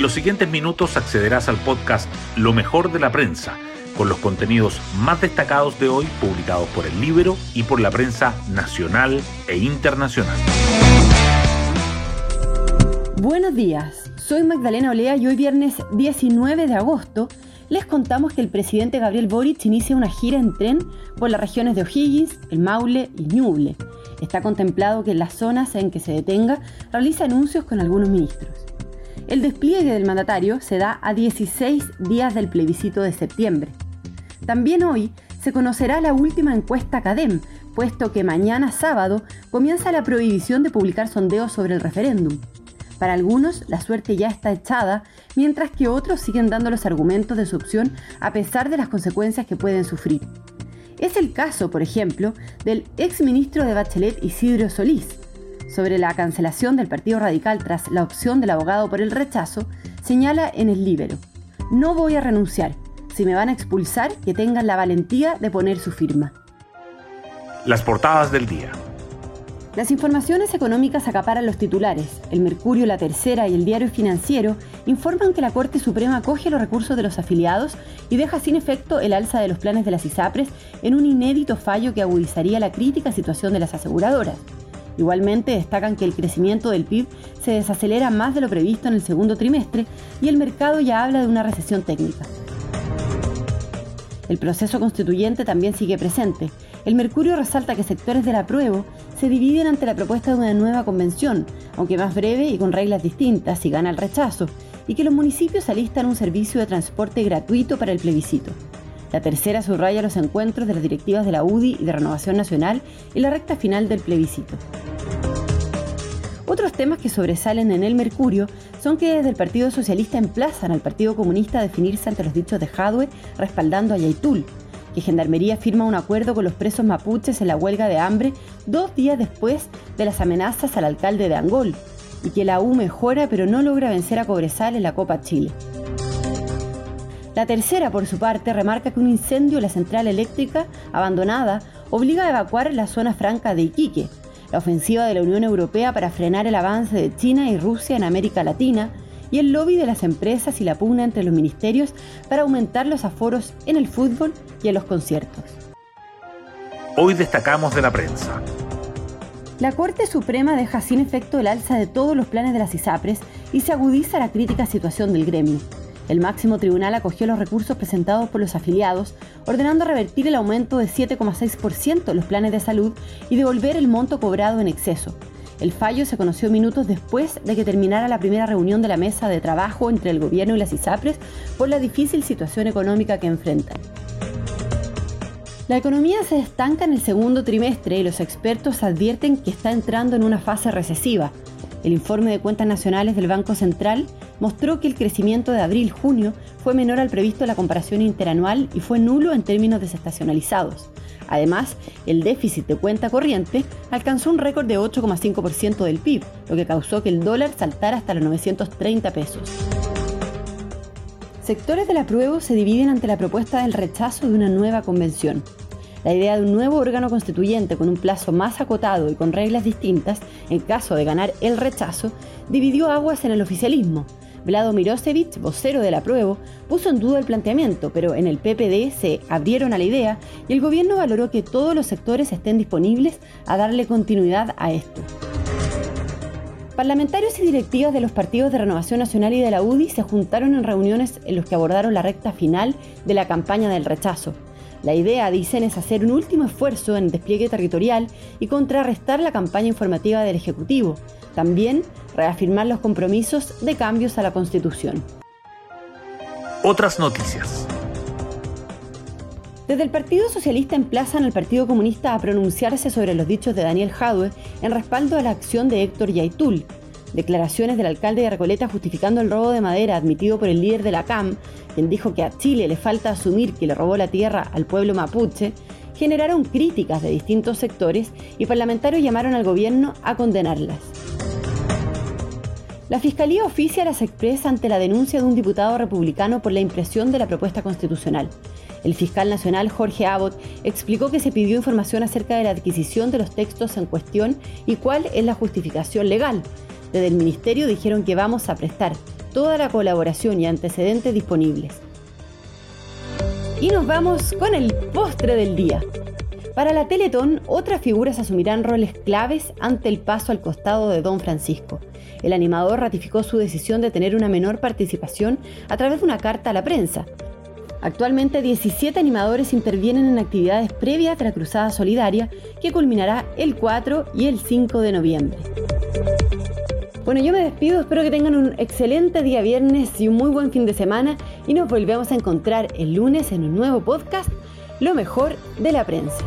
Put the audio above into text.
En los siguientes minutos accederás al podcast Lo mejor de la prensa, con los contenidos más destacados de hoy publicados por el libro y por la prensa nacional e internacional. Buenos días, soy Magdalena Olea y hoy viernes 19 de agosto les contamos que el presidente Gabriel Boric inicia una gira en tren por las regiones de O'Higgins, el Maule y Ñuble. Está contemplado que en las zonas en que se detenga realice anuncios con algunos ministros. El despliegue del mandatario se da a 16 días del plebiscito de septiembre. También hoy se conocerá la última encuesta CADEM, puesto que mañana sábado comienza la prohibición de publicar sondeos sobre el referéndum. Para algunos, la suerte ya está echada, mientras que otros siguen dando los argumentos de su opción a pesar de las consecuencias que pueden sufrir. Es el caso, por ejemplo, del exministro de Bachelet Isidro Solís. Sobre la cancelación del Partido Radical tras la opción del abogado por el rechazo, señala en el libro, no voy a renunciar. Si me van a expulsar, que tengan la valentía de poner su firma. Las portadas del día. Las informaciones económicas acaparan los titulares. El Mercurio, La Tercera y el Diario Financiero informan que la Corte Suprema acoge los recursos de los afiliados y deja sin efecto el alza de los planes de las ISAPRES en un inédito fallo que agudizaría la crítica situación de las aseguradoras. Igualmente destacan que el crecimiento del PIB se desacelera más de lo previsto en el segundo trimestre y el mercado ya habla de una recesión técnica. El proceso constituyente también sigue presente. El Mercurio resalta que sectores del apruebo se dividen ante la propuesta de una nueva convención, aunque más breve y con reglas distintas si gana el rechazo, y que los municipios alistan un servicio de transporte gratuito para el plebiscito. La tercera subraya los encuentros de las directivas de la UDI y de Renovación Nacional y la recta final del plebiscito. Otros temas que sobresalen en el Mercurio son que desde el Partido Socialista emplazan al Partido Comunista a definirse ante los dichos de Jadwe respaldando a Yaitul, que Gendarmería firma un acuerdo con los presos mapuches en la huelga de hambre dos días después de las amenazas al alcalde de Angol, y que la U mejora pero no logra vencer a Cobresal en la Copa Chile. La tercera, por su parte, remarca que un incendio en la central eléctrica abandonada obliga a evacuar la zona franca de Iquique. La ofensiva de la Unión Europea para frenar el avance de China y Rusia en América Latina y el lobby de las empresas y la pugna entre los ministerios para aumentar los aforos en el fútbol y en los conciertos. Hoy destacamos de la prensa. La Corte Suprema deja sin efecto el alza de todos los planes de las ISAPRES y se agudiza la crítica situación del gremio. El máximo tribunal acogió los recursos presentados por los afiliados, ordenando revertir el aumento de 7,6% en los planes de salud y devolver el monto cobrado en exceso, el fallo se conoció minutos después de que terminara la primera reunión de la mesa de trabajo entre el gobierno y las ISAPRES por la difícil situación económica que enfrentan. La economía se estanca en el segundo trimestre y los expertos advierten que está entrando en una fase recesiva. El informe de cuentas nacionales del Banco Central mostró que el crecimiento de abril-junio fue menor al previsto en la comparación interanual y fue nulo en términos desestacionalizados. Además, el déficit de cuenta corriente alcanzó un récord de 8,5% del PIB, lo que causó que el dólar saltara hasta los 930 pesos. Sectores del apruebo se dividen ante la propuesta del rechazo de una nueva convención. La idea de un nuevo órgano constituyente con un plazo más acotado y con reglas distintas, en caso de ganar el rechazo, dividió aguas en el oficialismo, Vlado Mirosevic, vocero del apruebo, puso en duda el planteamiento, pero en el PPD se abrieron a la idea y el gobierno valoró que todos los sectores estén disponibles a darle continuidad a esto. Parlamentarios y directivas de los partidos de Renovación Nacional y de la UDI se juntaron en reuniones en los que abordaron la recta final de la campaña del rechazo. La idea, dicen, es hacer un último esfuerzo en el despliegue territorial y contrarrestar la campaña informativa del Ejecutivo. También reafirmar los compromisos de cambios a la Constitución. Otras noticias. Desde el Partido Socialista emplazan al Partido Comunista a pronunciarse sobre los dichos de Daniel Jadwe en respaldo a la acción de Héctor Yaitul. Declaraciones del alcalde de Recoleta justificando el robo de madera admitido por el líder de la CAM, quien dijo que a Chile le falta asumir que le robó la tierra al pueblo mapuche, generaron críticas de distintos sectores y parlamentarios llamaron al gobierno a condenarlas. La Fiscalía oficia las expresa ante la denuncia de un diputado republicano por la impresión de la propuesta constitucional. El fiscal nacional Jorge Abbott explicó que se pidió información acerca de la adquisición de los textos en cuestión y cuál es la justificación legal. Desde el ministerio dijeron que vamos a prestar, toda la colaboración y antecedentes disponibles. Y nos vamos con el postre del día. Para la Teletón, otras figuras asumirán roles claves ante el paso al costado de Don Francisco. El animador ratificó su decisión de tener una menor participación a través de una carta a la prensa. Actualmente 17 animadores intervienen en actividades previas de la Cruzada Solidaria que culminará el 4 y el 5 de noviembre. Bueno, yo me despido, espero que tengan un excelente día viernes y un muy buen fin de semana y nos volvemos a encontrar el lunes en un nuevo podcast, Lo mejor de la prensa.